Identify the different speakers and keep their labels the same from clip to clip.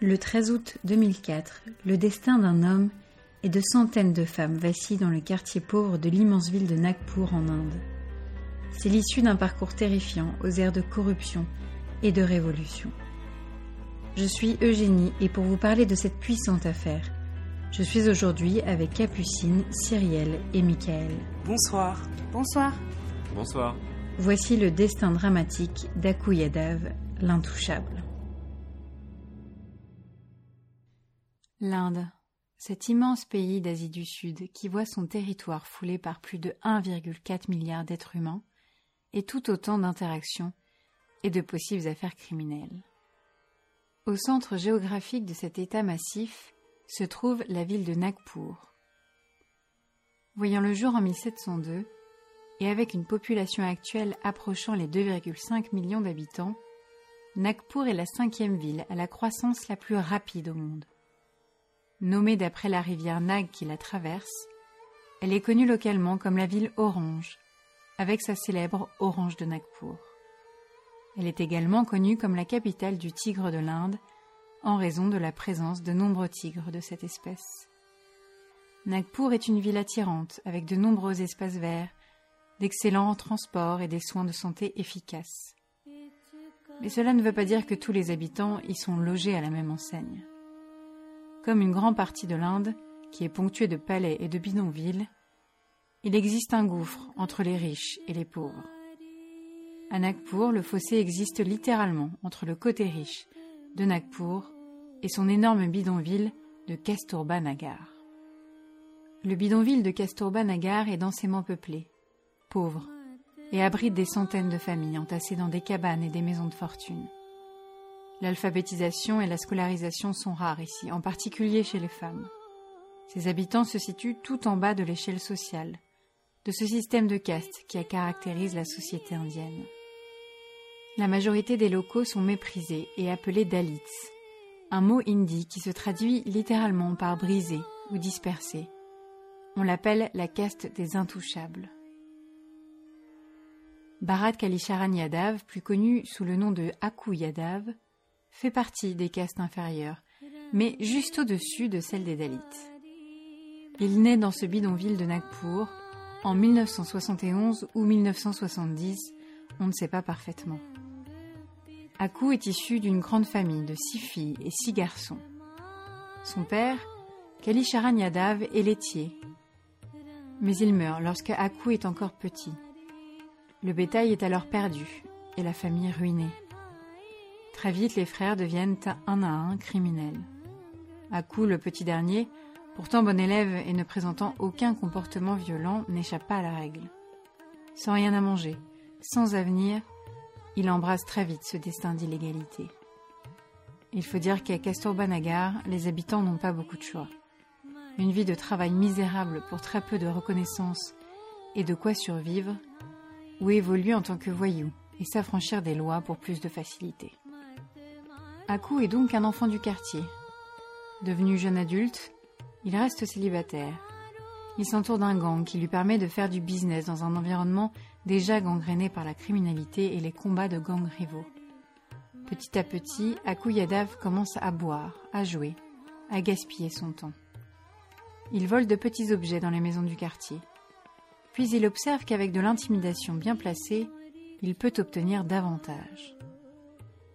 Speaker 1: Le 13 août 2004, le destin d'un homme et de centaines de femmes vacille dans le quartier pauvre de l'immense ville de Nagpur en Inde. C'est l'issue d'un parcours terrifiant aux airs de corruption et de révolution. Je suis Eugénie et pour vous parler de cette puissante affaire, je suis aujourd'hui avec Capucine, Cyrielle et Michael.
Speaker 2: Bonsoir.
Speaker 3: Bonsoir.
Speaker 4: Bonsoir.
Speaker 1: Voici le destin dramatique d'Akou Yadav, l'intouchable. L'Inde, cet immense pays d'Asie du Sud qui voit son territoire foulé par plus de 1,4 milliard d'êtres humains et tout autant d'interactions et de possibles affaires criminelles. Au centre géographique de cet État massif se trouve la ville de Nagpur. Voyant le jour en 1702, et avec une population actuelle approchant les 2,5 millions d'habitants, Nagpur est la cinquième ville à la croissance la plus rapide au monde. Nommée d'après la rivière Nag qui la traverse, elle est connue localement comme la ville orange, avec sa célèbre Orange de Nagpur. Elle est également connue comme la capitale du tigre de l'Inde, en raison de la présence de nombreux tigres de cette espèce. Nagpur est une ville attirante, avec de nombreux espaces verts, d'excellents transports et des soins de santé efficaces. Mais cela ne veut pas dire que tous les habitants y sont logés à la même enseigne. Comme une grande partie de l'Inde, qui est ponctuée de palais et de bidonvilles, il existe un gouffre entre les riches et les pauvres. À Nagpur, le fossé existe littéralement entre le côté riche de Nagpur et son énorme bidonville de Kasturba Nagar. Le bidonville de Kasturba Nagar est densément peuplé, pauvre, et abrite des centaines de familles entassées dans des cabanes et des maisons de fortune. L'alphabétisation et la scolarisation sont rares ici, en particulier chez les femmes. Ses habitants se situent tout en bas de l'échelle sociale, de ce système de caste qui caractérise la société indienne. La majorité des locaux sont méprisés et appelés Dalits, un mot hindi qui se traduit littéralement par brisé ou dispersé. On l'appelle la caste des intouchables. Bharat Kalisharan Yadav, plus connu sous le nom de Aku Yadav, fait partie des castes inférieures, mais juste au-dessus de celle des Dalits. Il naît dans ce bidonville de Nagpur en 1971 ou 1970, on ne sait pas parfaitement. Aku est issu d'une grande famille de six filles et six garçons. Son père, Kalisharan Yadav, est laitier, mais il meurt lorsque Aku est encore petit. Le bétail est alors perdu et la famille ruinée. Très vite, les frères deviennent un à un criminels. Aku, le petit dernier, pourtant bon élève et ne présentant aucun comportement violent, n'échappe pas à la règle. Sans rien à manger, sans avenir, il embrasse très vite ce destin d'illégalité. Il faut dire qu'à Nagar, les habitants n'ont pas beaucoup de choix. Une vie de travail misérable pour très peu de reconnaissance et de quoi survivre, ou évoluer en tant que voyou et s'affranchir des lois pour plus de facilité. Aku est donc un enfant du quartier. Devenu jeune adulte, il reste célibataire. Il s'entoure d'un gang qui lui permet de faire du business dans un environnement déjà gangréné par la criminalité et les combats de gangs rivaux. Petit à petit, Aku Yadav commence à boire, à jouer, à gaspiller son temps. Il vole de petits objets dans les maisons du quartier. Puis il observe qu'avec de l'intimidation bien placée, il peut obtenir davantage.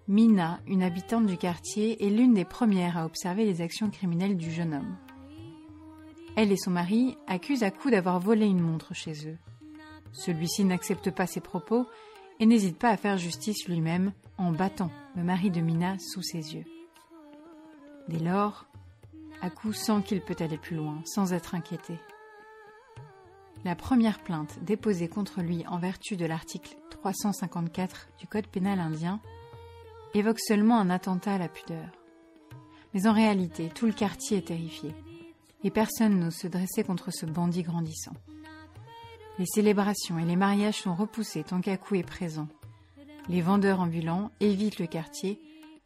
Speaker 1: Mina, une habitante du quartier, est l'une des premières à observer les actions criminelles du jeune homme. Elle et son mari accusent Aku d'avoir volé une montre chez eux. Celui-ci n'accepte pas ses propos et n'hésite pas à faire justice lui-même en battant le mari de Mina sous ses yeux. Dès lors, Aku sent qu'il peut aller plus loin sans être inquiété. La première plainte déposée contre lui en vertu de l'article 354 du Code pénal indien évoque seulement un attentat à la pudeur. Mais en réalité, tout le quartier est terrifié et personne n'ose se dresser contre ce bandit grandissant. Les célébrations et les mariages sont repoussés tant qu'Aku est présent. Les vendeurs ambulants évitent le quartier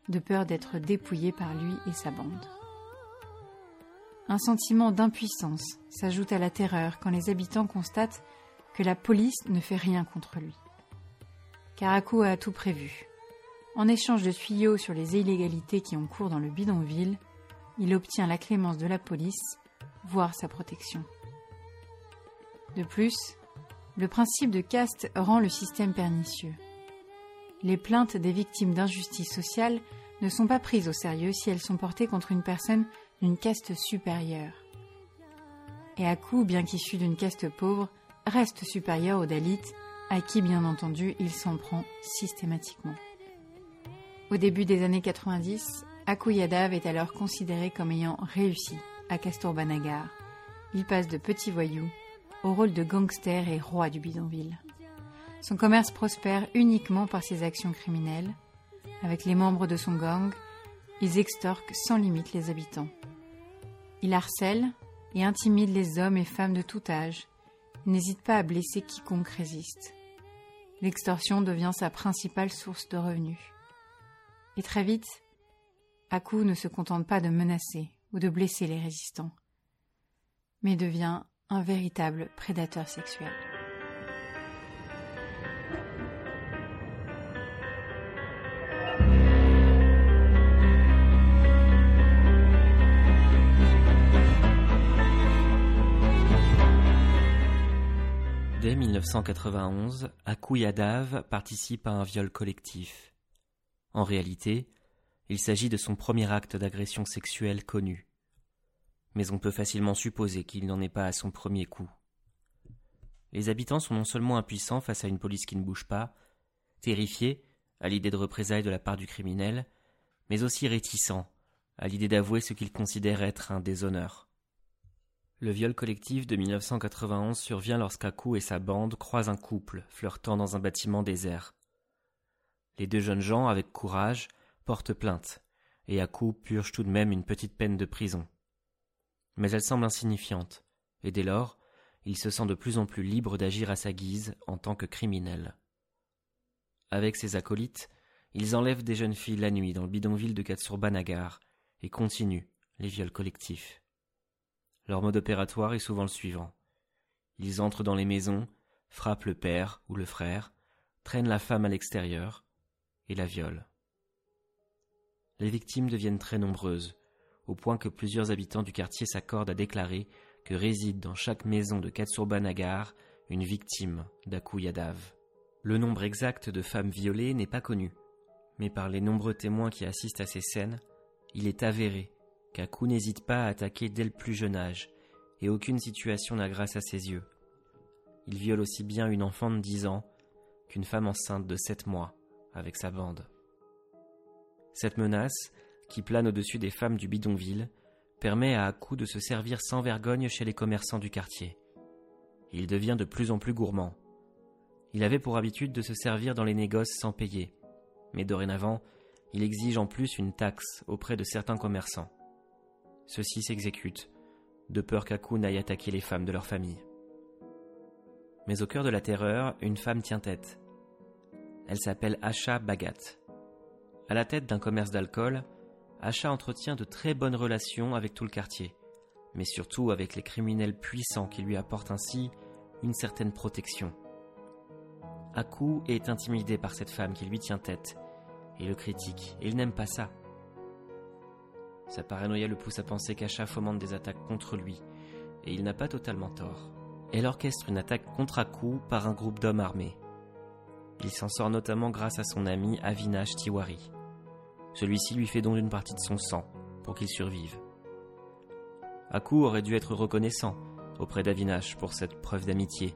Speaker 1: de peur d'être dépouillés par lui et sa bande. Un sentiment d'impuissance s'ajoute à la terreur quand les habitants constatent que la police ne fait rien contre lui. Car Aku a tout prévu. En échange de tuyaux sur les illégalités qui ont cours dans le bidonville, il obtient la clémence de la police, voire sa protection. De plus, le principe de caste rend le système pernicieux. Les plaintes des victimes d'injustice sociale ne sont pas prises au sérieux si elles sont portées contre une personne d'une caste supérieure. Et Aku, bien qu'issu d'une caste pauvre, reste supérieur aux Dalits, à qui bien entendu il s'en prend systématiquement. Au début des années 90, Aku Yadav est alors considéré comme ayant réussi à Kasturbanagar. Il passe de petit voyou au rôle de gangster et roi du bidonville. Son commerce prospère uniquement par ses actions criminelles. Avec les membres de son gang, ils extorquent sans limite les habitants. Il harcèle et intimide les hommes et femmes de tout âge. Il n'hésite pas à blesser quiconque résiste. L'extorsion devient sa principale source de revenus. Et très vite, Aku ne se contente pas de menacer ou de blesser les résistants, mais devient un véritable prédateur sexuel.
Speaker 2: Dès 1991, Aku Yadav participe à un viol collectif. En réalité, il s'agit de son premier acte d'agression sexuelle connu mais on peut facilement supposer qu'il n'en est pas à son premier coup. Les habitants sont non seulement impuissants face à une police qui ne bouge pas, terrifiés à l'idée de représailles de la part du criminel, mais aussi réticents à l'idée d'avouer ce qu'ils considèrent être un déshonneur. Le viol collectif de 1991 survient lorsqu'Akou et sa bande croisent un couple flirtant dans un bâtiment désert. Les deux jeunes gens, avec courage, portent plainte, et Akou purge tout de même une petite peine de prison mais elle semble insignifiante, et dès lors, il se sent de plus en plus libre d'agir à sa guise en tant que criminel. Avec ses acolytes, ils enlèvent des jeunes filles la nuit dans le bidonville de Katsurbanagar et continuent les viols collectifs. Leur mode opératoire est souvent le suivant. Ils entrent dans les maisons, frappent le père ou le frère, traînent la femme à l'extérieur la violent. Les victimes deviennent très nombreuses, au point que plusieurs habitants du quartier s'accordent à déclarer que réside dans chaque maison de Katsurbanagar une victime d'Aku Yadav. Le nombre exact de femmes violées n'est pas connu, mais par les nombreux témoins qui assistent à ces scènes, il est avéré qu'Aku n'hésite pas à attaquer dès le plus jeune âge, et aucune situation n'a grâce à ses yeux. Il viole aussi bien une enfant de dix ans qu'une femme enceinte de sept mois avec sa bande. Cette menace qui plane au-dessus des femmes du bidonville, permet à Akou de se servir sans vergogne chez les commerçants du quartier. Il devient de plus en plus gourmand. Il avait pour habitude de se servir dans les négoces sans payer, mais dorénavant, il exige en plus une taxe auprès de certains commerçants. Ceux-ci s'exécutent, de peur qu'Akou n'aille attaquer les femmes de leur famille. Mais au cœur de la terreur, une femme tient tête. Elle s'appelle Asha Bagat. À la tête d'un commerce d'alcool, Acha entretient de très bonnes relations avec tout le quartier, mais surtout avec les criminels puissants qui lui apportent ainsi une certaine protection. Aku est intimidé par cette femme qui lui tient tête et le critique, il n'aime pas ça. Sa paranoïa le pousse à penser qu'Acha fomente des attaques contre lui, et il n'a pas totalement tort. Elle orchestre une attaque contre Aku par un groupe d'hommes armés. Il s'en sort notamment grâce à son ami Avinash Tiwari. Celui-ci lui fait don d'une partie de son sang pour qu'il survive. Aku aurait dû être reconnaissant auprès d'Avinash pour cette preuve d'amitié,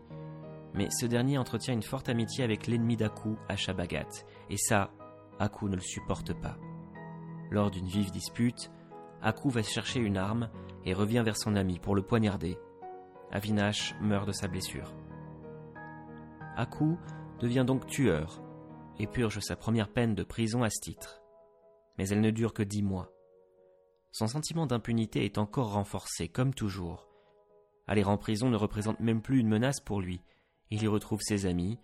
Speaker 2: mais ce dernier entretient une forte amitié avec l'ennemi d'Aku, Ashabagat, et ça, Aku ne le supporte pas. Lors d'une vive dispute, Aku va chercher une arme et revient vers son ami pour le poignarder. Avinash meurt de sa blessure. Aku devient donc tueur et purge sa première peine de prison à ce titre mais elle ne dure que dix mois. Son sentiment d'impunité est encore renforcé, comme toujours. Aller en prison ne représente même plus une menace pour lui. Il y retrouve ses amis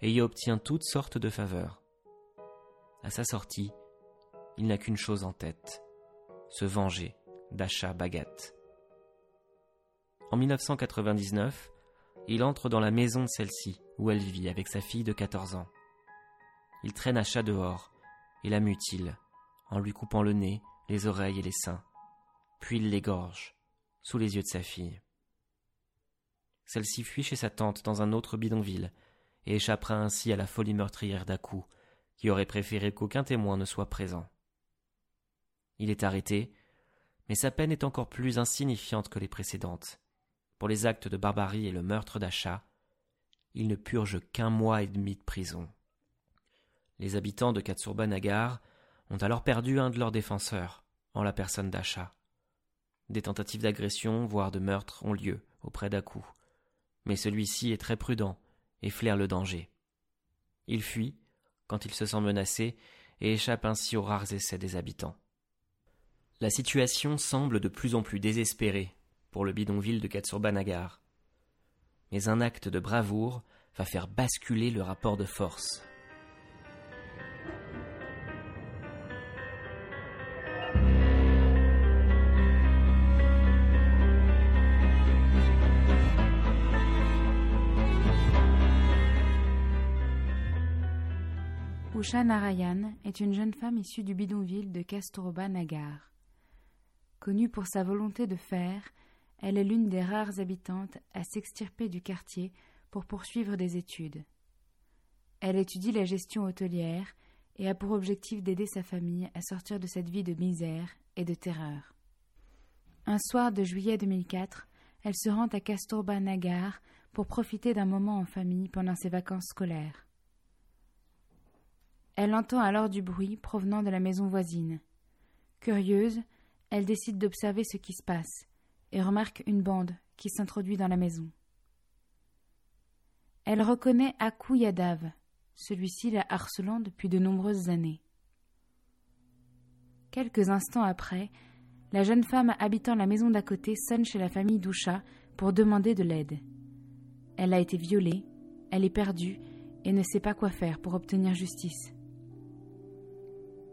Speaker 2: et y obtient toutes sortes de faveurs. À sa sortie, il n'a qu'une chose en tête se venger d'Acha Bagat. En 1999, il entre dans la maison de celle-ci, où elle vit avec sa fille de 14 ans. Il traîne Acha dehors et la mutile, en lui coupant le nez, les oreilles et les seins. Puis il l'égorge, sous les yeux de sa fille. Celle-ci fuit chez sa tante dans un autre bidonville, et échappera ainsi à la folie meurtrière d'Akou, qui aurait préféré qu'aucun témoin ne soit présent. Il est arrêté, mais sa peine est encore plus insignifiante que les précédentes. Pour les actes de barbarie et le meurtre d'Acha, il ne purge qu'un mois et demi de prison. Les habitants de Katsurba Nagar ont alors perdu un de leurs défenseurs, en la personne d'Acha. Des tentatives d'agression, voire de meurtre, ont lieu auprès d'Akou, mais celui-ci est très prudent et flaire le danger. Il fuit quand il se sent menacé et échappe ainsi aux rares essais des habitants. La situation semble de plus en plus désespérée le bidonville de Katsurbanagar. Mais un acte de bravoure va faire basculer le rapport de force.
Speaker 1: Usha Narayan est une jeune femme issue du bidonville de Kasturba Nagar. Connue pour sa volonté de faire, elle est l'une des rares habitantes à s'extirper du quartier pour poursuivre des études. Elle étudie la gestion hôtelière et a pour objectif d'aider sa famille à sortir de cette vie de misère et de terreur. Un soir de juillet 2004, elle se rend à Kasturba Nagar pour profiter d'un moment en famille pendant ses vacances scolaires. Elle entend alors du bruit provenant de la maison voisine. Curieuse, elle décide d'observer ce qui se passe et remarque une bande qui s'introduit dans la maison. Elle reconnaît Aku Yadav, celui-ci la harcelant depuis de nombreuses années. Quelques instants après, la jeune femme habitant la maison d'à côté sonne chez la famille Doucha pour demander de l'aide. Elle a été violée, elle est perdue et ne sait pas quoi faire pour obtenir justice.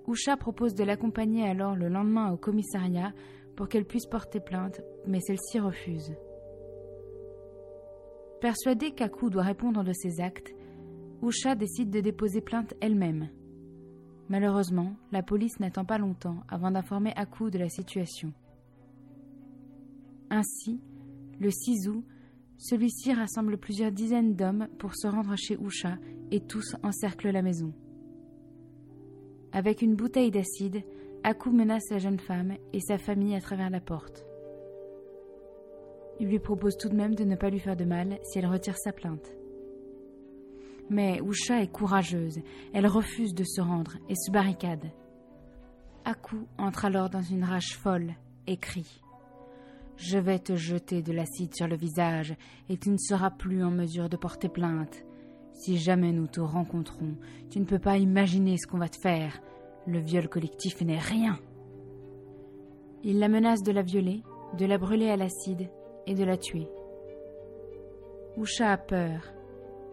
Speaker 1: Usha propose de l'accompagner alors le lendemain au commissariat pour qu'elle puisse porter plainte, mais celle-ci refuse. Persuadée qu'Aku doit répondre de ses actes, Usha décide de déposer plainte elle-même. Malheureusement, la police n'attend pas longtemps avant d'informer Aku de la situation. Ainsi, le 6 août, celui-ci rassemble plusieurs dizaines d'hommes pour se rendre chez Usha et tous encerclent la maison. Avec une bouteille d'acide, Aku menace la jeune femme et sa famille à travers la porte. Il lui propose tout de même de ne pas lui faire de mal si elle retire sa plainte. Mais Usha est courageuse, elle refuse de se rendre et se barricade. Aku entre alors dans une rage folle et crie Je vais te jeter de l'acide sur le visage et tu ne seras plus en mesure de porter plainte. Si jamais nous te rencontrons, tu ne peux pas imaginer ce qu'on va te faire. Le viol collectif n'est rien. Il la menace de la violer, de la brûler à l'acide et de la tuer. Usha a peur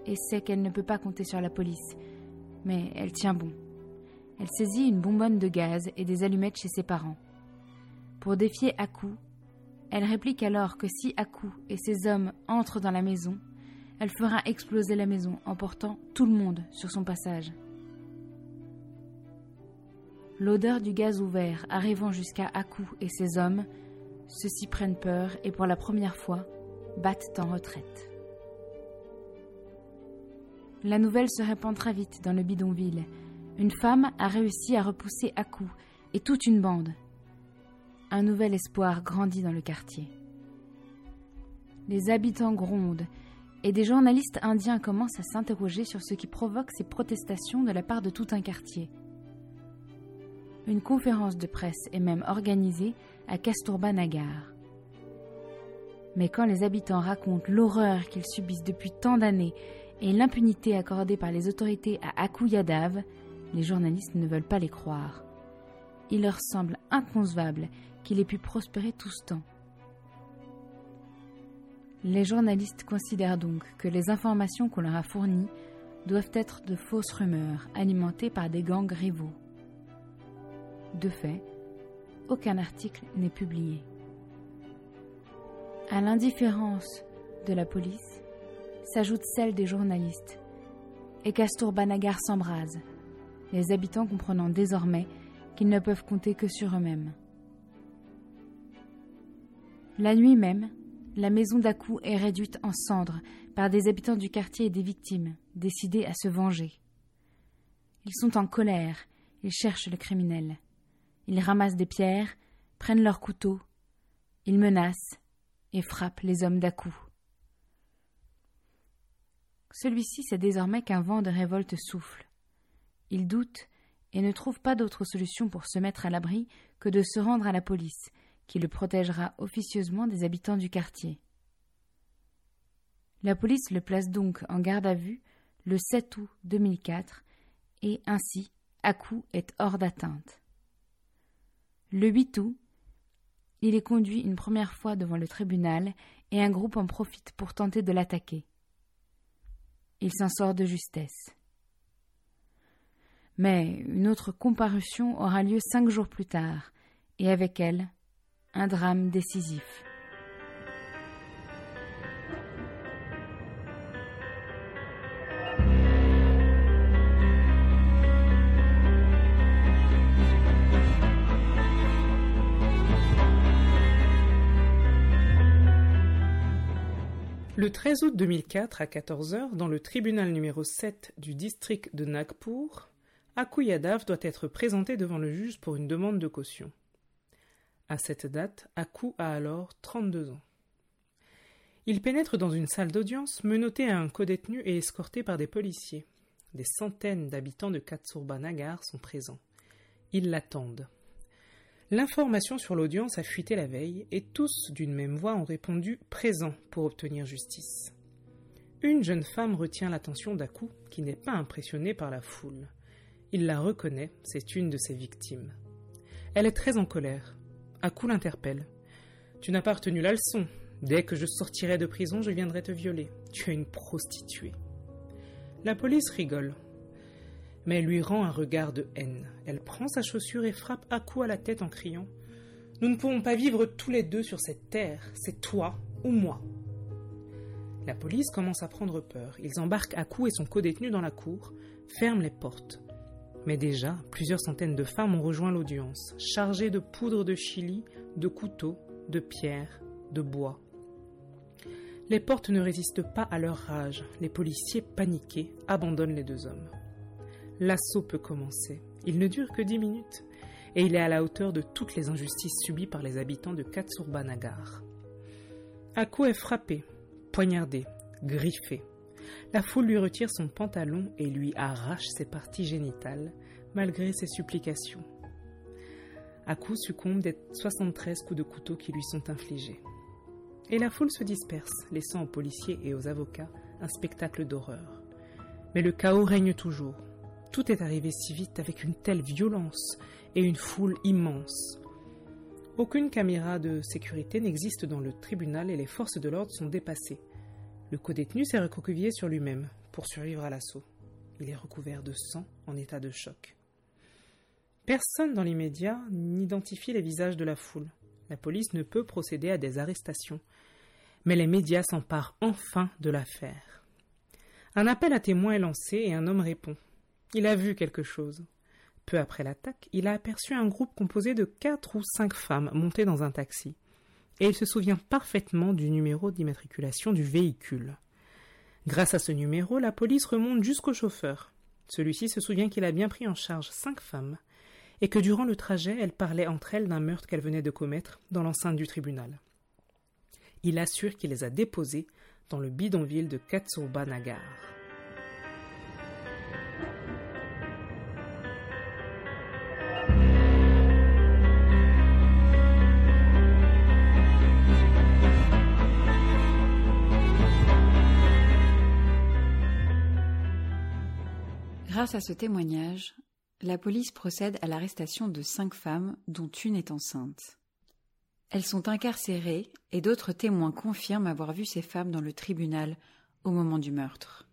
Speaker 1: et sait qu'elle ne peut pas compter sur la police, mais elle tient bon. Elle saisit une bonbonne de gaz et des allumettes chez ses parents. Pour défier Aku, elle réplique alors que si Aku et ses hommes entrent dans la maison, elle fera exploser la maison, emportant tout le monde sur son passage. L'odeur du gaz ouvert arrivant jusqu'à Aku et ses hommes, ceux-ci prennent peur et pour la première fois battent en retraite. La nouvelle se répand très vite dans le bidonville. Une femme a réussi à repousser Aku et toute une bande. Un nouvel espoir grandit dans le quartier. Les habitants grondent et des journalistes indiens commencent à s'interroger sur ce qui provoque ces protestations de la part de tout un quartier. Une conférence de presse est même organisée à Kasturba Nagar. Mais quand les habitants racontent l'horreur qu'ils subissent depuis tant d'années et l'impunité accordée par les autorités à Aku Yadav, les journalistes ne veulent pas les croire. Il leur semble inconcevable qu'il ait pu prospérer tout ce temps. Les journalistes considèrent donc que les informations qu'on leur a fournies doivent être de fausses rumeurs alimentées par des gangs rivaux. De fait, aucun article n'est publié. À l'indifférence de la police s'ajoute celle des journalistes, et Castor Banagar s'embrase. les habitants comprenant désormais qu'ils ne peuvent compter que sur eux-mêmes. La nuit même, la maison d'Akou est réduite en cendres par des habitants du quartier et des victimes, décidés à se venger. Ils sont en colère, ils cherchent le criminel. Ils ramassent des pierres, prennent leurs couteaux, ils menacent et frappent les hommes d'Akou. Celui-ci sait désormais qu'un vent de révolte souffle. Il doute et ne trouve pas d'autre solution pour se mettre à l'abri que de se rendre à la police, qui le protégera officieusement des habitants du quartier. La police le place donc en garde à vue le 7 août 2004 et ainsi Akou est hors d'atteinte. Le 8 août, il est conduit une première fois devant le tribunal et un groupe en profite pour tenter de l'attaquer. Il s'en sort de justesse. Mais une autre comparution aura lieu cinq jours plus tard, et avec elle, un drame décisif.
Speaker 3: Le 13 août 2004 à 14h, dans le tribunal numéro 7 du district de Nagpur, Yadav doit être présenté devant le juge pour une demande de caution. À cette date, Akou a alors 32 ans. Il pénètre dans une salle d'audience menotté à un codétenu et escorté par des policiers. Des centaines d'habitants de Katsurba Nagar sont présents. Ils l'attendent. L'information sur l'audience a fuité la veille et tous, d'une même voix, ont répondu présent pour obtenir justice. Une jeune femme retient l'attention d'Akou, qui n'est pas impressionnée par la foule. Il la reconnaît, c'est une de ses victimes. Elle est très en colère. Akou l'interpelle. Tu n'as pas retenu la leçon. Dès que je sortirai de prison, je viendrai te violer. Tu es une prostituée. La police rigole mais elle lui rend un regard de haine. Elle prend sa chaussure et frappe à coup à la tête en criant Nous ne pouvons pas vivre tous les deux sur cette terre, c'est toi ou moi. La police commence à prendre peur. Ils embarquent à et son codétenu dans la cour, ferment les portes. Mais déjà, plusieurs centaines de femmes ont rejoint l'audience, chargées de poudre de chili, de couteaux, de pierres, de bois. Les portes ne résistent pas à leur rage. Les policiers, paniqués, abandonnent les deux hommes. L'assaut peut commencer. Il ne dure que dix minutes, et il est à la hauteur de toutes les injustices subies par les habitants de Katsurbanagar. Ako est frappé, poignardé, griffé. La foule lui retire son pantalon et lui arrache ses parties génitales, malgré ses supplications. Aku succombe des 73 coups de couteau qui lui sont infligés. Et la foule se disperse, laissant aux policiers et aux avocats un spectacle d'horreur. Mais le chaos règne toujours. Tout est arrivé si vite avec une telle violence et une foule immense. Aucune caméra de sécurité n'existe dans le tribunal et les forces de l'ordre sont dépassées. Le codétenu s'est recroquevillé sur lui-même pour survivre à l'assaut. Il est recouvert de sang en état de choc. Personne dans l'immédiat n'identifie les visages de la foule. La police ne peut procéder à des arrestations. Mais les médias s'emparent enfin de l'affaire. Un appel à témoins est lancé et un homme répond. Il a vu quelque chose. Peu après l'attaque, il a aperçu un groupe composé de quatre ou cinq femmes montées dans un taxi. Et il se souvient parfaitement du numéro d'immatriculation du véhicule. Grâce à ce numéro, la police remonte jusqu'au chauffeur. Celui-ci se souvient qu'il a bien pris en charge cinq femmes, et que durant le trajet, elles parlaient entre elles d'un meurtre qu'elles venaient de commettre dans l'enceinte du tribunal. Il assure qu'il les a déposées dans le bidonville de Katsurba
Speaker 1: Grâce à ce témoignage, la police procède à l'arrestation de cinq femmes, dont une est enceinte. Elles sont incarcérées et d'autres témoins confirment avoir vu ces femmes dans le tribunal au moment du meurtre.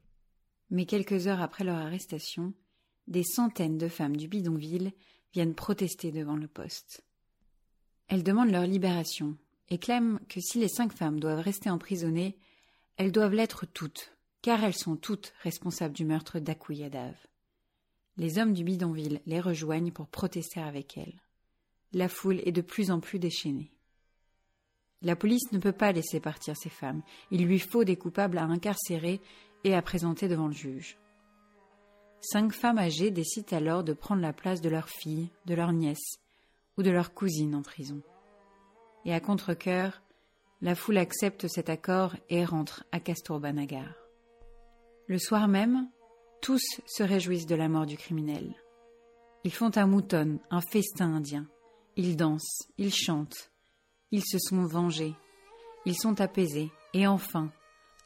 Speaker 1: Mais quelques heures après leur arrestation, des centaines de femmes du bidonville viennent protester devant le poste. Elles demandent leur libération et clament que si les cinq femmes doivent rester emprisonnées, elles doivent l'être toutes, car elles sont toutes responsables du meurtre d'Akouyadav. Les hommes du bidonville les rejoignent pour protester avec elles. La foule est de plus en plus déchaînée. La police ne peut pas laisser partir ces femmes. Il lui faut des coupables à incarcérer et à présenter devant le juge. Cinq femmes âgées décident alors de prendre la place de leur fille, de leur nièce ou de leur cousine en prison. Et à contre-coeur, la foule accepte cet accord et rentre à Castorbanagar. Le soir même, tous se réjouissent de la mort du criminel. Ils font un mouton, un festin indien. Ils dansent, ils chantent. Ils se sont vengés. Ils sont apaisés. Et enfin,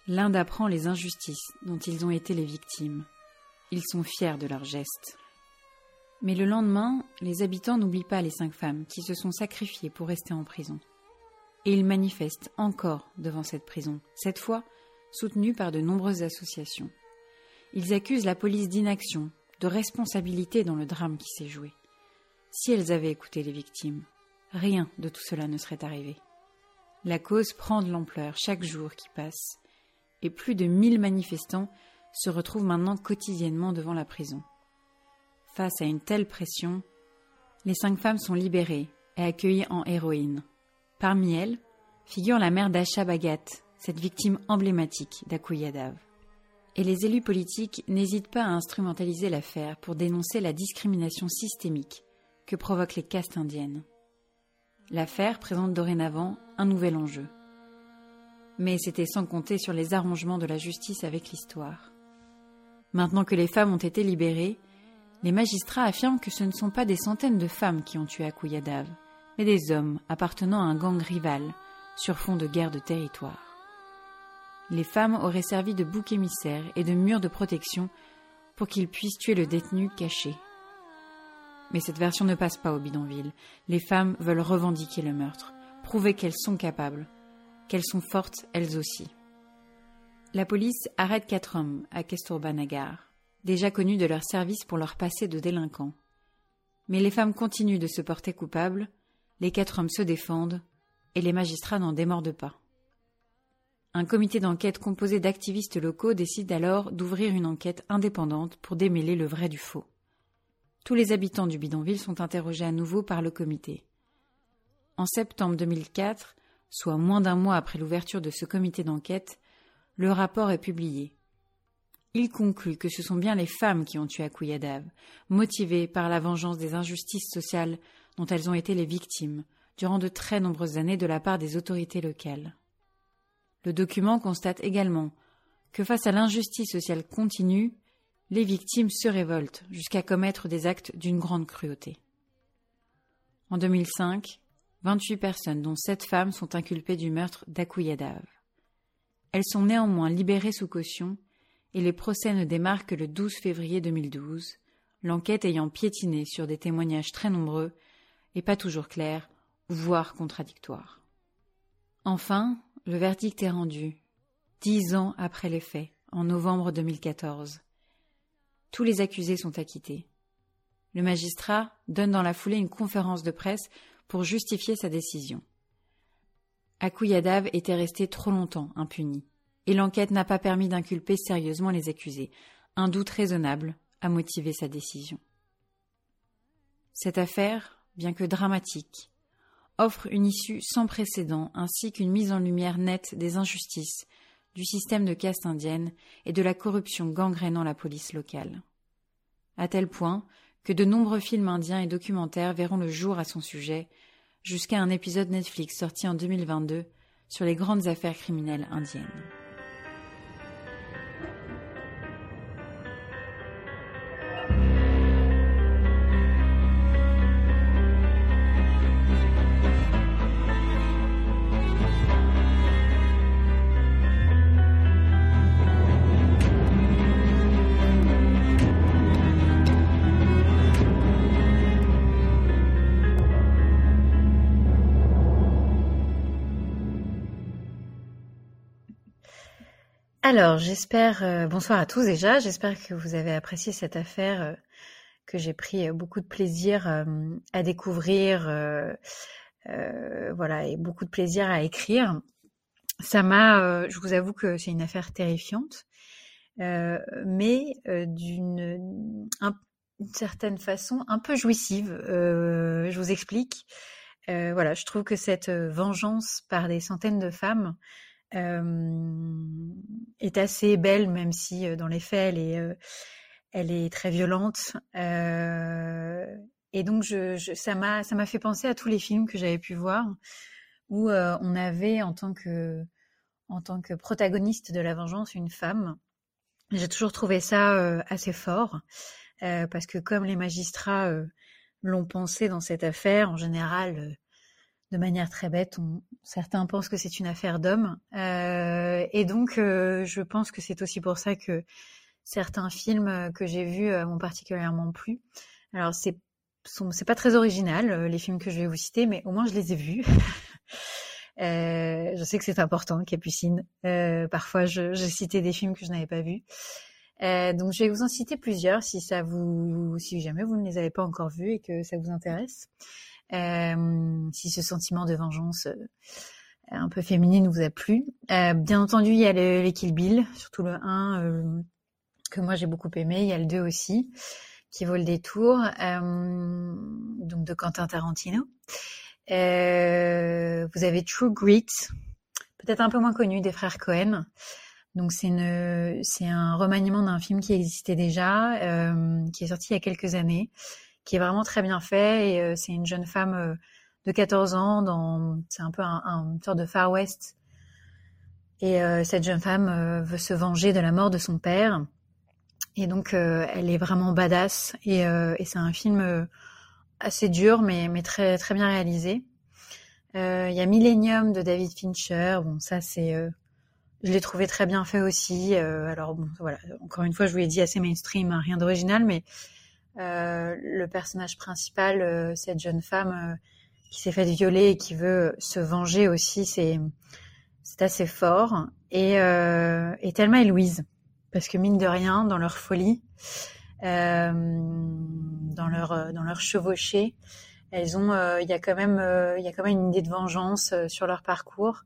Speaker 1: l'Inde apprend les injustices dont ils ont été les victimes. Ils sont fiers de leurs gestes. Mais le lendemain, les habitants n'oublient pas les cinq femmes qui se sont sacrifiées pour rester en prison. Et ils manifestent encore devant cette prison, cette fois soutenus par de nombreuses associations. Ils accusent la police d'inaction, de responsabilité dans le drame qui s'est joué. Si elles avaient écouté les victimes, rien de tout cela ne serait arrivé. La cause prend de l'ampleur chaque jour qui passe, et plus de mille manifestants se retrouvent maintenant quotidiennement devant la prison. Face à une telle pression, les cinq femmes sont libérées et accueillies en héroïnes. Parmi elles figure la mère d'Acha Bagat, cette victime emblématique d'Akuyadav. Et les élus politiques n'hésitent pas à instrumentaliser l'affaire pour dénoncer la discrimination systémique que provoquent les castes indiennes. L'affaire présente dorénavant un nouvel enjeu. Mais c'était sans compter sur les arrangements de la justice avec l'histoire. Maintenant que les femmes ont été libérées, les magistrats affirment que ce ne sont pas des centaines de femmes qui ont tué Akuyadav, mais des hommes appartenant à un gang rival sur fond de guerre de territoire. Les femmes auraient servi de bouc émissaire et de mur de protection pour qu'ils puissent tuer le détenu caché. Mais cette version ne passe pas au bidonville. Les femmes veulent revendiquer le meurtre, prouver qu'elles sont capables, qu'elles sont fortes elles aussi. La police arrête quatre hommes à Kesturbanagar, déjà connus de leur service pour leur passé de délinquants. Mais les femmes continuent de se porter coupables, les quatre hommes se défendent, et les magistrats n'en démordent pas. Un comité d'enquête composé d'activistes locaux décide alors d'ouvrir une enquête indépendante pour démêler le vrai du faux. Tous les habitants du bidonville sont interrogés à nouveau par le comité. En septembre 2004, soit moins d'un mois après l'ouverture de ce comité d'enquête, le rapport est publié. Il conclut que ce sont bien les femmes qui ont tué Akuyadav, motivées par la vengeance des injustices sociales dont elles ont été les victimes durant de très nombreuses années de la part des autorités locales. Le document constate également que face à l'injustice sociale continue, les victimes se révoltent jusqu'à commettre des actes d'une grande cruauté. En 2005, 28 personnes, dont 7 femmes, sont inculpées du meurtre d'Akuyadav. Elles sont néanmoins libérées sous caution et les procès ne démarrent que le 12 février 2012, l'enquête ayant piétiné sur des témoignages très nombreux et pas toujours clairs, voire contradictoires. Enfin, le verdict est rendu, dix ans après les faits, en novembre 2014. Tous les accusés sont acquittés. Le magistrat donne dans la foulée une conférence de presse pour justifier sa décision. Akuyadav était resté trop longtemps impuni, et l'enquête n'a pas permis d'inculper sérieusement les accusés. Un doute raisonnable a motivé sa décision. Cette affaire, bien que dramatique, offre une issue sans précédent ainsi qu'une mise en lumière nette des injustices, du système de caste indienne et de la corruption gangrénant la police locale. À tel point que de nombreux films indiens et documentaires verront le jour à son sujet, jusqu'à un épisode Netflix sorti en 2022 sur les grandes affaires criminelles indiennes.
Speaker 4: Alors, j'espère, euh, bonsoir à tous déjà, j'espère que vous avez apprécié cette affaire euh, que j'ai pris euh, beaucoup de plaisir à découvrir, voilà, et beaucoup de plaisir à écrire. Ça m'a, je vous avoue que c'est une affaire terrifiante, mais d'une,
Speaker 1: certaine façon un peu jouissive. je vous explique. voilà, je trouve que cette vengeance par des centaines de femmes est assez belle, même si dans les faits elle est, elle est très violente. et donc je, je ça m'a ça m'a fait penser à tous les films que j'avais pu voir où on avait en tant que en tant que protagoniste de la vengeance une femme. J'ai toujours trouvé ça assez fort parce que comme les magistrats l'ont pensé dans cette affaire, en général de manière très bête. certains pensent que c'est une affaire d'hommes. Euh, et donc, euh, je pense que c'est aussi pour ça que certains films que j'ai vus euh, m'ont particulièrement plu. Alors, c'est c'est pas très original, les films que je vais vous citer, mais au moins je les ai vus. je sais que c'est important, Capucine. parfois, j'ai cité des films que je n'avais pas vus. donc, je vais vous en citer plusieurs si ça vous, si jamais vous ne les avez pas encore vus et que ça vous intéresse. Euh, si ce sentiment de vengeance euh, un peu féminine vous a plu. Euh, bien entendu, il y a les Kill Bill, surtout le 1 que moi j'ai beaucoup aimé. Il y a le 2 aussi qui vaut le détour, donc de Quentin Tarantino. vous avez True Grit, peut-être un peu moins connu des frères Cohen. Donc c'est un remaniement d'un film qui existait déjà, qui est sorti il y a quelques années, qui est vraiment très bien fait. Et euh, c'est une jeune femme euh, de 14 ans, dans, c'est un peu un, un sorte de Far West. Et euh, cette jeune femme veut se venger de la mort de son père. Et donc, elle est vraiment badass. Et, et c'est un film assez dur, mais, mais très, très bien réalisé. Il y a Millennium de David Fincher. Bon, ça, c'est... je l'ai trouvé très bien fait aussi. alors, bon, voilà, encore une fois, je vous l'ai dit, assez mainstream, hein, rien d'original, mais euh, le personnage principal, euh, cette jeune femme euh, qui s'est faite violer et qui veut se venger aussi, c'est c'est assez fort. Et, euh, et Thelma et Louise, parce que mine de rien, dans leur folie, euh, dans leur dans leur chevauchée, elles ont, il y a quand même, il y a quand même une idée de vengeance sur leur parcours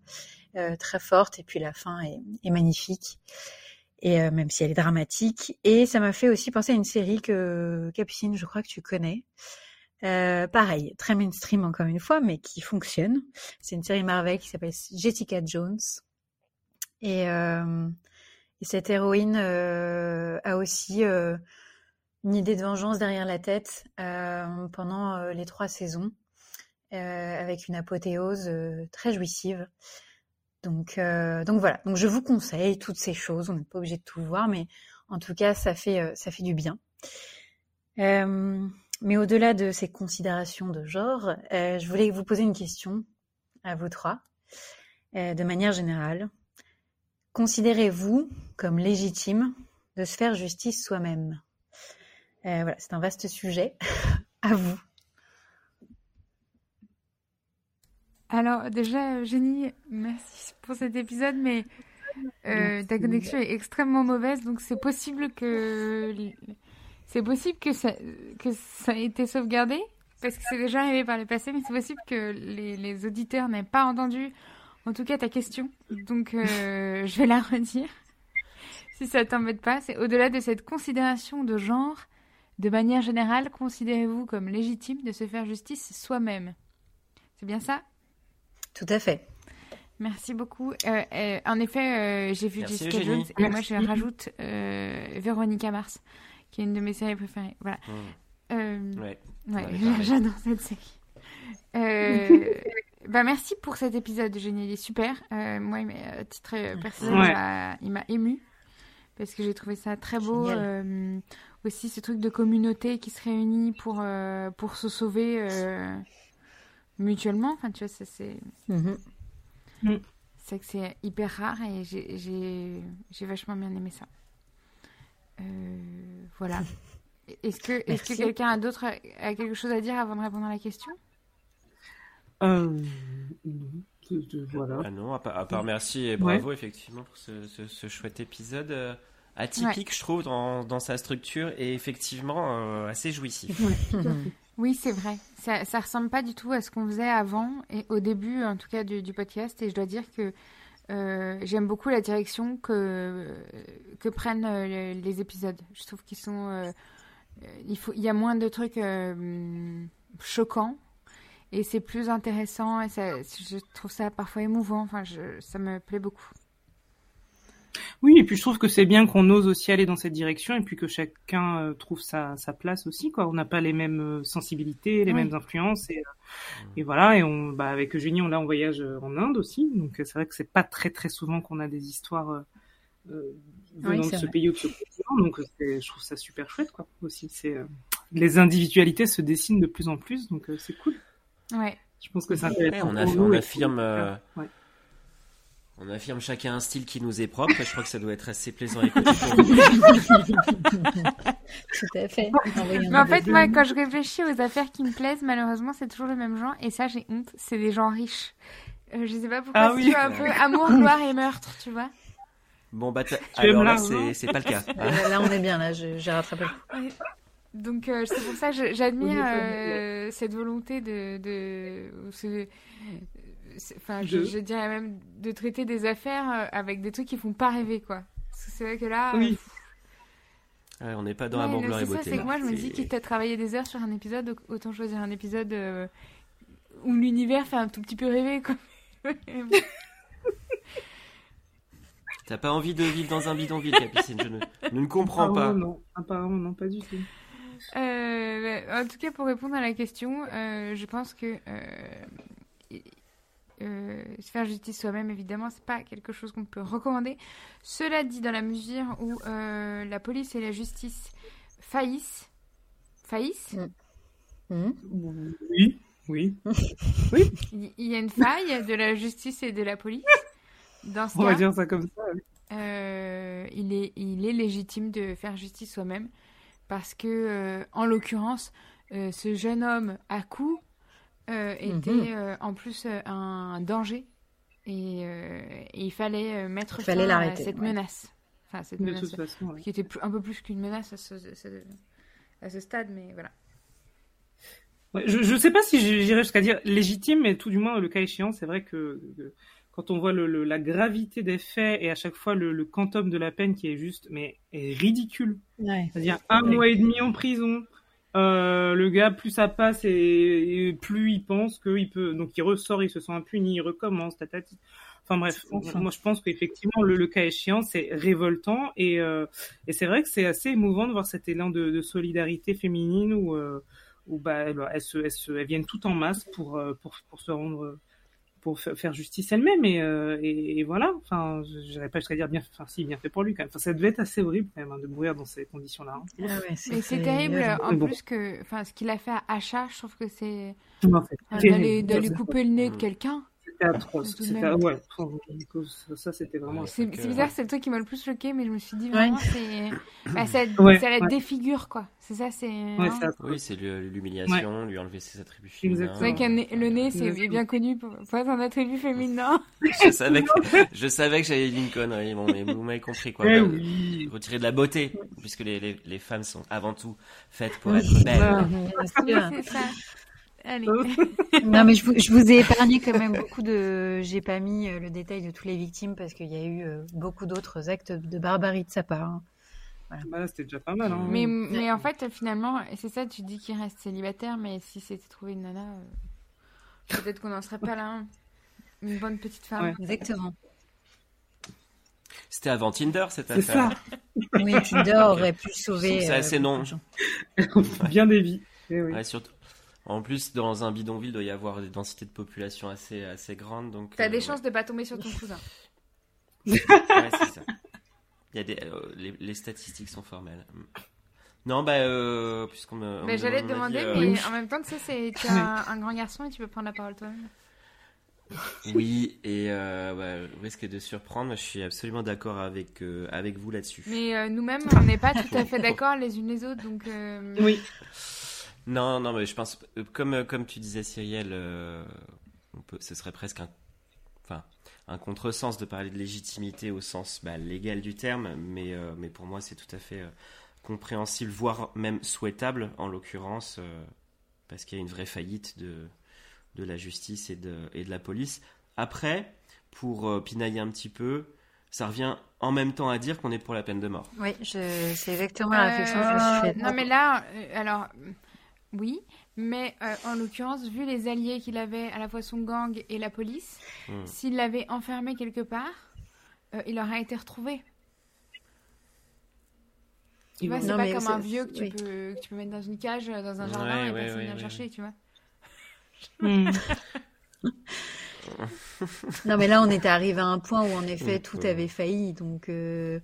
Speaker 1: très forte. Et puis la fin est, est magnifique et euh, même si elle est dramatique. Et ça m'a fait aussi penser à une série que Capucine, je crois que tu connais. Euh, pareil, très mainstream encore une fois, mais qui fonctionne. C'est une série Marvel qui s'appelle Jessica Jones. Et, euh, et cette héroïne euh, a aussi euh, une idée de vengeance derrière la tête pendant les trois saisons, avec une apothéose très jouissive. Donc, euh, donc voilà. Donc je vous conseille toutes ces choses. On n'est pas obligé de tout voir, mais en tout cas, ça fait euh, ça fait du bien. Euh, mais au-delà de ces considérations de genre, je voulais vous poser une question à vous trois, de manière générale. Considérez-vous comme légitime de se faire justice soi-même? Voilà, c'est un vaste sujet. à vous.
Speaker 5: Alors déjà, Jenny, merci pour cet épisode, mais euh, ta connexion est extrêmement mauvaise, donc c'est possible que c'est possible que ça que ça ait été sauvegardé? Parce que c'est déjà arrivé par le passé, mais c'est possible que les, les auditeurs n'aient pas entendu, en tout cas ta question. Donc euh, je vais la redire, si ça t'embête pas. C'est au-delà de cette considération de genre. De manière générale, considérez-vous comme légitime de se faire justice soi-même C'est bien ça?
Speaker 1: Tout à fait.
Speaker 5: Merci beaucoup. Euh, euh, en effet, euh, j'ai vu Jessica Jones et moi je rajoute Véronica Mars, qui est une de mes séries préférées. Voilà. Hmm. ouais. J'adore cette série. bah merci pour cet épisode, génial, il est super. moi, à titre personnel, il m'a ému parce que j'ai trouvé ça très beau. aussi, ce truc de communauté qui se réunit pour pour se sauver mutuellement. Enfin, tu vois, c'est. Mhm. Mm. C'est que c'est hyper rare et j'ai vachement bien aimé ça. Euh, voilà. Est-ce que, est que quelqu'un a d'autre a, quelque chose à dire avant de répondre à la question?
Speaker 3: Euh,
Speaker 2: voilà. Ah non, à part, merci et bravo effectivement pour ce, chouette épisode euh, atypique, je trouve, dans, dans, sa structure et effectivement assez jouissif.
Speaker 5: Oui, c'est vrai. Ça, ça ressemble pas du tout à ce qu'on faisait avant et au début, en tout cas, du, podcast. Et je dois dire que euh, j'aime beaucoup la direction que, prennent euh, les épisodes. Je trouve qu'ils sont il, faut, il y a moins de trucs choquants et c'est plus intéressant et ça, je trouve ça parfois émouvant. Enfin, ça me plaît beaucoup.
Speaker 3: Oui, et puis je trouve que c'est bien qu'on ose aussi aller dans cette direction et puis que chacun euh, trouve sa, sa place aussi. Quoi. On n'a pas les mêmes euh, sensibilités, les mêmes influences. Et, euh, et, voilà, et on, bah, avec Eugénie, on, là, on voyage en Inde aussi. Donc c'est vrai que c'est pas très très souvent qu'on a des histoires venant de ce pays ou de ce continent. Donc je trouve ça super chouette quoi, aussi. C'est, les individualités se dessinent de plus en plus, donc c'est cool.
Speaker 5: Ouais.
Speaker 3: Je pense que c'est intéressant.
Speaker 2: on, affirme. Ouais. On affirme chacun un style qui nous est propre et je crois que ça doit être assez plaisant à écouter.
Speaker 1: Tout à fait.
Speaker 5: Mais en fait, moi, quand je réfléchis aux affaires qui me plaisent, malheureusement, c'est toujours le même genre. Et ça, j'ai honte. C'est des gens riches. Euh, je sais pas pourquoi. Ah, oui. un peu amour, gloire et meurtre, tu vois.
Speaker 2: Bon, bah, alors là, c'est pas le cas.
Speaker 1: là, on est bien, là, j'ai rattrapé
Speaker 5: Donc, euh, c'est pour ça que j'admire euh, cette volonté de. de enfin, je, dirais même de traiter des affaires euh, avec des trucs qui font pas rêver, quoi. c'est vrai que là.
Speaker 3: Oui.
Speaker 2: Euh, on n'est pas dans la la gloire et beauté.
Speaker 5: C'est que moi, je me dis, quitte à travailler des heures sur un épisode, autant choisir un épisode euh, où l'univers fait un tout petit peu rêver, quoi.
Speaker 2: As pas envie de vivre dans un bidonville, Capucine Je ne, ne comprends pas.
Speaker 3: Non, apparemment, non, pas du tout.
Speaker 5: en tout cas, pour répondre à la question, je pense que euh, faire justice soi-même, évidemment, c'est pas quelque chose qu'on peut recommander. Cela dit, dans la mesure où euh, la police et la justice faillissent, faillissent
Speaker 3: mm. Mm. Oui, oui.
Speaker 5: oui. Il y a une faille de la justice et de la police. Dans ce
Speaker 3: On
Speaker 5: va
Speaker 3: dire ça comme ça.
Speaker 5: Euh, il, est, il est légitime de faire justice soi-même parce que, en l'occurrence, ce jeune homme à coup euh, était mhm. euh, en plus euh, un danger et, il fallait mettre fin à cette menace. Enfin, cette menace qui était un peu plus qu'une menace à ce, à ce, stade, mais voilà.
Speaker 3: je ne sais pas si j'irais jusqu'à dire légitime, mais tout du moins, le cas échéant, c'est vrai que, quand on voit le, la gravité des faits et à chaque fois le, quantum de la peine qui est juste mais est ridicule. C'est-à-dire un mois et demi en prison, euh, le gars, plus ça passe et, plus il pense qu'il peut. Donc il ressort, il se sent impuni, il recommence, tatati. Enfin bref, moi je pense qu'effectivement le, le, cas échéant c'est révoltant et, euh, et c'est vrai que c'est assez émouvant de voir cet élan de, de solidarité féminine où, euh, où bah, elles, se, elles, se, elles, viennent toutes en masse pour, euh, pour, pour se rendre pour faire justice elle-même et, euh, et, voilà. Enfin je pas jusqu'à dire bien enfin si bien fait pour lui quand même. Enfin, ça devait être assez horrible quand même hein, de mourir dans ces conditions là hein.
Speaker 5: ah c'est terrible en plus que enfin ce qu'il a fait à Achat je trouve que c'est d'aller couper le nez de quelqu'un
Speaker 3: c'était atroce. C'était, ouais, ça, c'était vraiment.
Speaker 5: C'est, bizarre, c'est le truc qui m'a le plus choqué, mais je me suis dit vraiment, c'est. Bah, ça, ouais, ça la défigure, quoi. C'est ça, c'est.
Speaker 2: Ouais, oui, c'est l'humiliation, lui enlever ses attributs féminins.
Speaker 5: C'est vrai que le nez, c'est bien connu pour, pour être un attribut féminin.
Speaker 2: je savais que, je savais que j'allais dire une connerie, bon, mais vous m'avez compris, quoi. Eh oui. Retirer de la beauté, puisque les, les, les, femmes sont avant tout faites pour être belles.
Speaker 5: c'est ça.
Speaker 1: non, mais je vous, je vous, ai épargné quand même beaucoup de. J'ai pas mis euh, le détail de toutes les victimes parce qu'il y a eu euh, beaucoup d'autres actes de barbarie de sa part. Hein.
Speaker 3: Voilà. Bah, c'était déjà pas mal. Hein.
Speaker 5: Mais, mais en fait, finalement, c'est ça, tu dis qu'il reste célibataire, mais si c'était trouvé une nana, euh, peut-être qu'on n'en serait pas là. Hein. Une bonne petite femme.
Speaker 1: Exactement.
Speaker 2: C'était avant Tinder cette affaire. Ça.
Speaker 1: oui, Tinder aurait pu sauver.
Speaker 2: C'est assez non.
Speaker 3: Bien des vies.
Speaker 2: Eh oui. ouais, surtout, en plus, dans un bidonville, il doit y avoir des densités de population assez, assez grandes. Donc,
Speaker 5: T'as des euh, chances de pas tomber sur ton cousin.
Speaker 2: ouais, c'est ça. Il y a des, euh, les, statistiques sont formelles. Non, bah, euh, puisqu'on me.
Speaker 5: Bah, J'allais te demander, mais en même temps, tu sais, c'est, tu as un, grand garçon et tu peux prendre la parole toi-même.
Speaker 2: Oui, et euh, au risque de surprendre, je suis absolument d'accord avec, avec vous là-dessus.
Speaker 5: Mais nous-mêmes, on n'est pas tout à fait d'accord les unes les autres, donc.
Speaker 3: Oui.
Speaker 2: Non, non, mais je pense, euh, comme, euh, comme tu disais, Cyrielle, euh, on peut, ce serait presque un, enfin, un contresens de parler de légitimité au sens bah, légal du terme, mais, mais pour moi, c'est tout à fait compréhensible, voire même souhaitable, en l'occurrence, parce qu'il y a une vraie faillite de, de la justice et de, et de la police. Après, pour pinailler un petit peu, ça revient en même temps à dire qu'on est pour la peine de mort.
Speaker 1: Oui, je... c'est exactement la réflexion que je me suis faite.
Speaker 5: Non, mais là, alors, oui, mais euh, en l'occurrence, vu les alliés qu'il avait, à la fois son gang et la police,
Speaker 2: Hmm.
Speaker 5: s'il l'avait enfermé quelque part, euh, il aurait été retrouvé. Tu vois, c'est pas comme un vieux que tu,
Speaker 1: oui.
Speaker 5: peux, que tu peux mettre dans une cage, euh, dans un
Speaker 2: Ouais,
Speaker 5: jardin, et
Speaker 2: ouais,
Speaker 5: personne
Speaker 2: ouais,
Speaker 5: vient le
Speaker 2: ouais,
Speaker 5: chercher, tu vois.
Speaker 3: Hmm.
Speaker 1: Non, mais là, on était arrivé à un point où, en effet, tout avait failli. Donc, euh,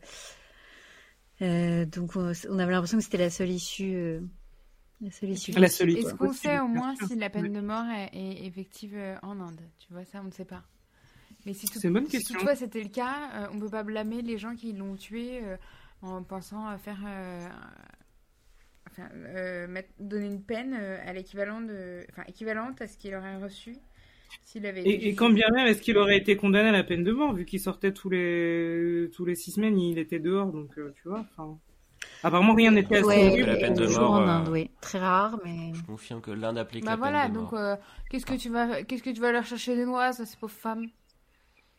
Speaker 1: euh, donc on, on avait l'impression que c'était la seule issue. La issue.
Speaker 5: Est-ce qu'on sait au moins si la peine de mort est, est effective euh, en Inde? Tu vois, ça, on ne sait pas. Mais si, tout-
Speaker 3: C'est une bonne
Speaker 5: si toutefois c'était le cas, euh, on ne peut pas blâmer les gens qui l'ont tué euh, en pensant à faire. euh, enfin, euh, mettre- donner une peine à l'équivalent de. Enfin, équivalente à ce qu'il aurait reçu s'il avait été.
Speaker 3: Et, et quand bien même, est-ce qu'il aurait été condamné à la peine de mort, vu qu'il sortait tous les tous les six semaines, il était dehors, donc euh, tu vois. Enfin, apparemment rien n'était assez
Speaker 1: Ouais,
Speaker 3: horrible.
Speaker 2: la peine de mort,
Speaker 1: en
Speaker 2: euh,
Speaker 1: Inde, oui. Très rare, mais.
Speaker 2: Je confirme que l'Inde applique
Speaker 5: Bah
Speaker 2: la
Speaker 5: voilà,
Speaker 2: peine de
Speaker 5: donc
Speaker 2: mort.
Speaker 5: euh, qu'est-ce que tu vas, qu'est-ce que tu vas leur chercher des noix, ça, ces pauvres femmes?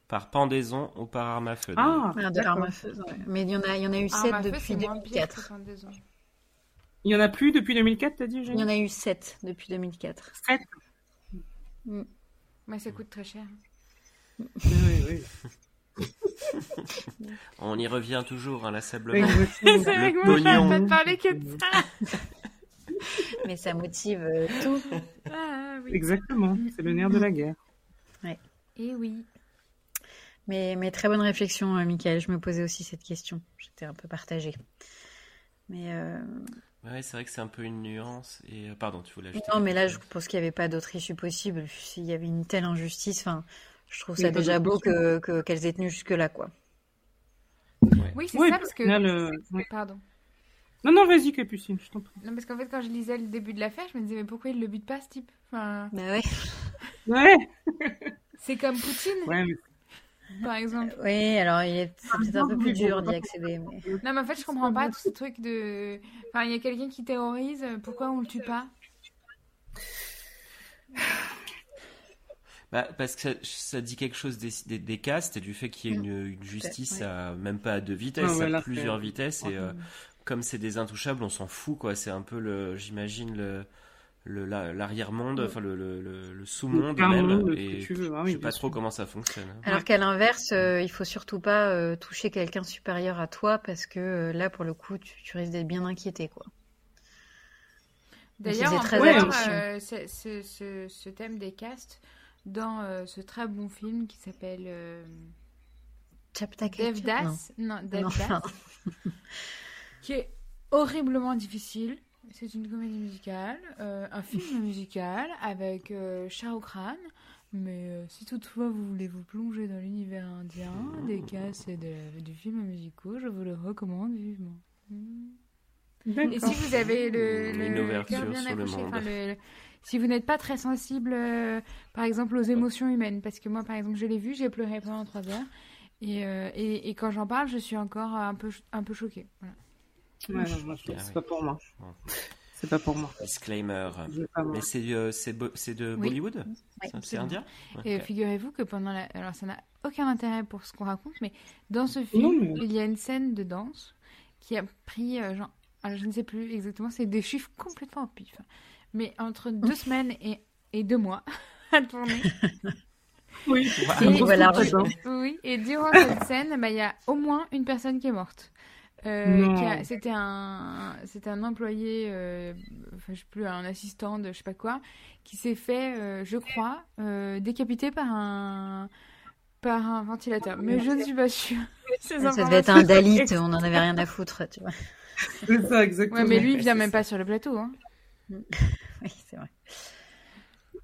Speaker 2: Par pendaison ou par arme à feu.
Speaker 3: Ah,
Speaker 1: de
Speaker 3: d'accord.
Speaker 1: l'arme à feu, ouais. Mais il y en a, il y en a eu 7
Speaker 5: feu,
Speaker 1: depuis
Speaker 5: c'est moins pire que
Speaker 1: 2004.
Speaker 5: 32 ans.
Speaker 3: Il y en a plus depuis 2004, t'as dit,
Speaker 1: Il y en a eu 7 depuis 2004.
Speaker 3: Sept?
Speaker 5: Mais ça coûte très cher.
Speaker 3: Oui, oui.
Speaker 2: On y revient toujours, inlassablement.
Speaker 3: Exactement.
Speaker 5: C'est que moi,
Speaker 2: pognon.
Speaker 5: pas de parler que de ça.
Speaker 1: Mais ça motive euh, tout.
Speaker 5: Ah, oui.
Speaker 3: Exactement, c'est le nerf de la guerre.
Speaker 5: Et oui.
Speaker 1: Mais, mais très bonne réflexion, euh, Michael. Je me posais aussi cette question. J'étais un peu partagée. Mais euh,
Speaker 2: Ouais, c'est vrai que c'est un peu une nuance. Et euh, pardon, tu voulais ajouter
Speaker 1: non, mais là, je pense qu'il n'y avait pas d'autre issue possible. S'il y avait une telle injustice, enfin, je trouve ça déjà beau
Speaker 3: issue.
Speaker 1: que que- qu'elles aient tenu jusque-là, quoi.
Speaker 2: Ouais.
Speaker 5: Oui, c'est
Speaker 3: Oui,
Speaker 5: ça, parce que.
Speaker 3: euh.
Speaker 5: Pardon.
Speaker 3: Non, non, vas-y, Capucine, je t'en prie.
Speaker 5: Non, parce qu'en fait, quand je lisais le début de l'affaire, je me disais, mais pourquoi il le bute pas, ce type? Enfin,
Speaker 1: Bah ouais.
Speaker 3: Ouais,
Speaker 5: C'est comme Poutine,
Speaker 3: ouais, mais
Speaker 5: par exemple.
Speaker 1: Oui, alors il est c'est peut-être un peu plus dur d'y accéder. Mais...
Speaker 5: Non, mais en fait, je comprends pas tout ce truc de. Enfin, il y a quelqu'un qui terrorise, pourquoi on le tue pas?
Speaker 2: Bah, parce que ça, ça dit quelque chose des, des, des castes et du fait qu'il y ait une, une justice
Speaker 1: ouais.
Speaker 2: à même pas à deux vitesses,
Speaker 3: Ah ouais,
Speaker 2: à plusieurs vitesses. Et euh, comme c'est des intouchables, on s'en fout, quoi. C'est un peu le, j'imagine, le, le, la- l'arrière-monde, enfin le, le, le, le sous-monde même. Et
Speaker 3: ah
Speaker 2: je
Speaker 3: oui,
Speaker 2: sais pas trop comment ça fonctionne. hein.
Speaker 1: Alors qu'à l'inverse, euh, il faut surtout pas euh, toucher quelqu'un supérieur à toi parce que euh, là, pour le coup, tu, tu risques d'être bien inquiété, quoi.
Speaker 5: D'ailleurs, euh, ce, ce- ce- ce thème des castes dans euh, ce très bon film qui s'appelle euh, Devdas. Non,
Speaker 1: Non,
Speaker 5: Devdas. qui est horriblement difficile. C'est une comédie musicale, euh, un film musical avec euh, Shah Rukh Khan. Mais si toutefois vous voulez vous plonger dans l'univers indien, des castes et de- du film musicaux, je vous le recommande vivement. Mm. Et si vous avez le, le
Speaker 2: une ouverture
Speaker 5: cœur bien accroché, enfin, le- si vous n'êtes pas très sensible, euh, par exemple, aux émotions humaines, parce que moi, par exemple, je l'ai vu, j'ai pleuré pendant trois heures, et, euh, et, et quand j'en parle, je suis encore un peu, un peu choquée. Voilà.
Speaker 3: Ouais, non, moi, je-
Speaker 2: Ah
Speaker 3: c'est
Speaker 2: oui.
Speaker 3: pas pour moi. C'est pas pour moi.
Speaker 2: Disclaimer.
Speaker 3: Pas.
Speaker 2: Mais c'est euh, de. Bollywood? C'est- indien?
Speaker 5: Et figurez-vous que pendant la... Alors, ça n'a aucun intérêt pour ce qu'on raconte, mais dans ce film,
Speaker 3: Non, mais-
Speaker 5: il y a une scène de danse qui a pris, euh, genre, alors, je ne sais plus exactement, c'est des chiffres complètement au pif. Mais entre deux semaines et, et deux mois à tourner.
Speaker 3: Oui,
Speaker 5: Et,
Speaker 1: Voilà,
Speaker 5: du-
Speaker 3: raison.
Speaker 5: oui, et durant cette scène, bah, il y a au moins une personne qui est morte. Euh, C'était un, c'était un employé, euh, enfin, je sais plus, un assistant de je sais pas quoi, qui s'est fait, euh, je crois, euh, décapiter par un, par un ventilateur. Mais je ne suis pas sûre.
Speaker 1: Ça devait être un Dalit, on en avait rien à foutre, tu vois.
Speaker 3: c'est ça, exactement.
Speaker 5: Ouais, mais lui, il vient même
Speaker 2: ça.
Speaker 5: pas sur le plateau. Hein.
Speaker 1: Oui, c'est vrai.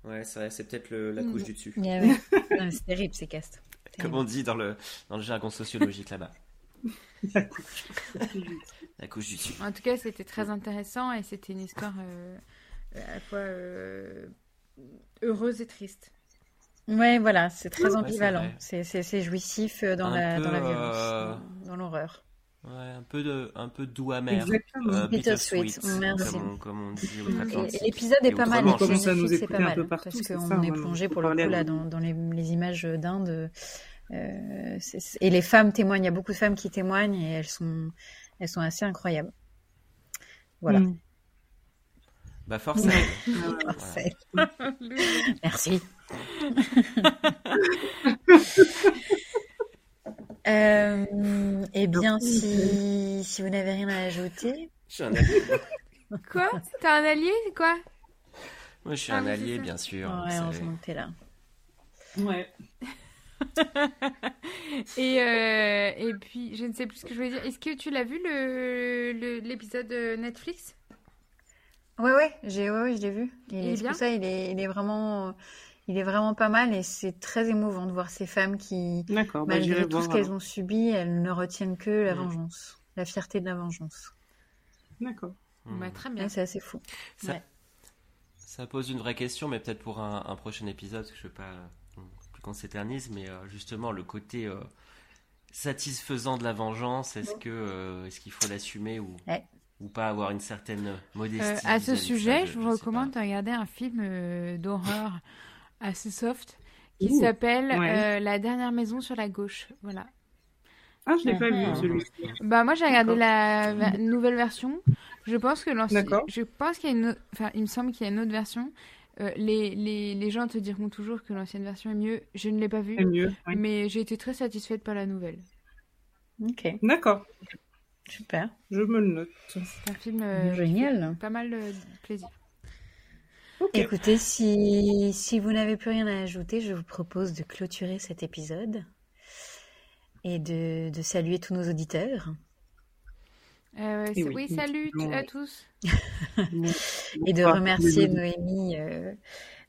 Speaker 2: Ouais, c'est vrai, c'est peut-être la couche du dessus.
Speaker 1: Yeah, ouais. C'est terrible, ces castes.
Speaker 2: Comme on dit dans le, dans le jargon sociologique là-bas. La couche du dessus.
Speaker 5: En tout cas, c'était très intéressant et c'était une histoire euh, à la fois euh, heureuse et triste.
Speaker 1: Ouais, voilà, c'est très
Speaker 2: Ouais,
Speaker 1: ambivalent.
Speaker 2: c'est
Speaker 1: C'est jouissif dans
Speaker 2: Un
Speaker 1: la,
Speaker 2: peu,
Speaker 1: dans la violence,
Speaker 2: euh,
Speaker 1: dans- dans l'horreur.
Speaker 2: Ouais, un peu de, un peu doux amer.
Speaker 3: Exactement.
Speaker 2: Euh,
Speaker 1: Bittersweet, merci.
Speaker 2: comme on, comme on dit outre-Atlantique.
Speaker 1: Et l'épisode est pas mal,
Speaker 2: autrement,
Speaker 3: commence à nous
Speaker 1: c'est
Speaker 3: écouter
Speaker 1: pas
Speaker 3: un
Speaker 1: mal,
Speaker 3: peu partout,
Speaker 1: parce qu'on est plongé pour le coup là dans, dans les, les images d'Inde Euh, et les femmes témoignent. Il y a beaucoup de femmes qui témoignent et elles sont, elles sont assez incroyables. Voilà.
Speaker 3: Mm.
Speaker 2: Bah forcément.
Speaker 1: Merci. Euh, eh bien, si, si vous n'avez rien à ajouter,
Speaker 2: Je suis un allié.
Speaker 5: Quoi? T'as un allié? C'est quoi?
Speaker 2: Moi, je suis
Speaker 5: Ah
Speaker 2: un allié, bien sûr.
Speaker 1: ouais, heureusement que t'es là.
Speaker 3: Ouais.
Speaker 5: et, euh, et puis, je ne sais plus ce que je voulais dire. Est-ce que tu l'as vu le le- l'épisode euh, Netflix?
Speaker 1: Ouais, ouais, j'ai, ouais, ouais, je l'ai vu.
Speaker 5: Il
Speaker 1: Il
Speaker 5: est bien
Speaker 1: pour ça, il est, il est vraiment, il est vraiment pas mal et c'est très émouvant de voir ces femmes qui,
Speaker 3: bah,
Speaker 1: malgré tout
Speaker 3: voir.
Speaker 1: ce qu'elles ont subi, elles ne retiennent que la vengeance, la fierté de la vengeance.
Speaker 3: D'accord.
Speaker 2: Hmm.
Speaker 5: Bah, Très bien.
Speaker 1: C'est assez fou.
Speaker 2: Ça,
Speaker 1: Ouais.
Speaker 2: ça pose une vraie question, mais peut-être pour un, un prochain épisode, parce que je ne veux pas euh, plus qu'on s'éternise, mais euh, justement le côté euh, satisfaisant de la vengeance, est-ce que euh, est-ce qu'il faut l'assumer ou,
Speaker 1: Ouais.
Speaker 2: ou pas avoir une certaine modestie
Speaker 5: Euh, à ce sujet, je
Speaker 2: je
Speaker 5: vous recommande
Speaker 2: pas.
Speaker 5: de regarder un film euh, d'horreur assez soft qui
Speaker 3: Ouh,
Speaker 5: s'appelle
Speaker 3: ouais.
Speaker 5: euh, La dernière maison sur la gauche. Voilà.
Speaker 3: Ah, je l'ai pas vu celui-ci.
Speaker 5: Bah moi j'ai regardé
Speaker 3: D'accord.
Speaker 5: la nouvelle version. Je pense que je pense qu'il y a une, enfin il me semble qu'il y a une autre version. Euh, les, les, les gens te diront toujours que l'ancienne version est mieux. Je ne l'ai pas vue,
Speaker 3: mieux. oui.
Speaker 5: mais j'ai été très satisfaite par la nouvelle.
Speaker 1: Ok,
Speaker 3: D'accord,
Speaker 1: super.
Speaker 3: je me le note.
Speaker 5: C'est un film euh,
Speaker 1: Génial.
Speaker 5: pas mal de plaisir.
Speaker 3: Ok.
Speaker 1: Écoutez, si, si vous n'avez plus rien à ajouter, je vous propose de clôturer cet épisode et de, de saluer tous nos auditeurs
Speaker 5: Euh,
Speaker 3: oui,
Speaker 5: salut à tous.
Speaker 1: et de remercier. Noémie, euh,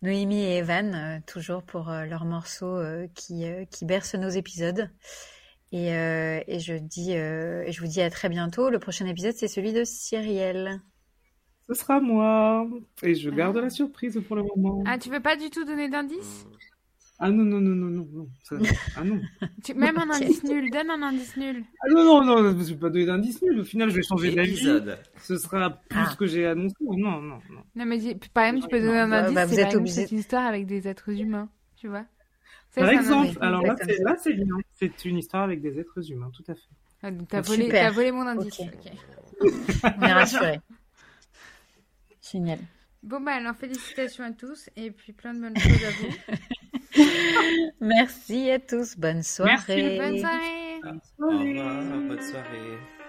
Speaker 1: Noémie et Evan euh, toujours pour euh, leurs morceaux euh, qui, euh, qui bercent nos épisodes. Et, euh, et je dis, euh, et je vous dis à très bientôt. Le prochain épisode, c'est celui de Cyrielle.
Speaker 3: Ce sera moi. Et je garde la surprise pour le moment.
Speaker 5: Ah tu veux pas du tout donner d'indice?
Speaker 3: Ah non, non, non, non, non. non. Ça- Ah non.
Speaker 5: Tu- Même un indice nul. Donne un indice nul.
Speaker 3: Ah non, non, non, je ne vais pas donner d'indice nul. Au final, je vais changer d'avis. Ce sera plus
Speaker 1: Ah.
Speaker 3: ce que j'ai annoncé. Non, non, non.
Speaker 5: Non mais dis- par exemple tu peux donner un
Speaker 1: Bah,
Speaker 5: indice.
Speaker 1: bah,
Speaker 5: c'est
Speaker 1: vous
Speaker 5: par
Speaker 1: êtes
Speaker 5: exemple
Speaker 1: obligé-
Speaker 5: c'est une histoire avec des êtres humains. Tu vois.
Speaker 3: Par exemple, alors là, c'est
Speaker 1: ça.
Speaker 3: là, c'est bien. C'est une histoire avec des êtres humains, tout à fait.
Speaker 5: Ah, donc t'as
Speaker 1: Super.
Speaker 5: volé, volé mon indice.
Speaker 1: Ok.
Speaker 5: ok.
Speaker 1: On est rassurés. Génial.
Speaker 5: Bon bah alors félicitations à tous et puis plein de bonnes choses à vous.
Speaker 1: Merci à tous. Bonne soirée.
Speaker 5: Bonne soirée.
Speaker 2: Au revoir, bonne soirée.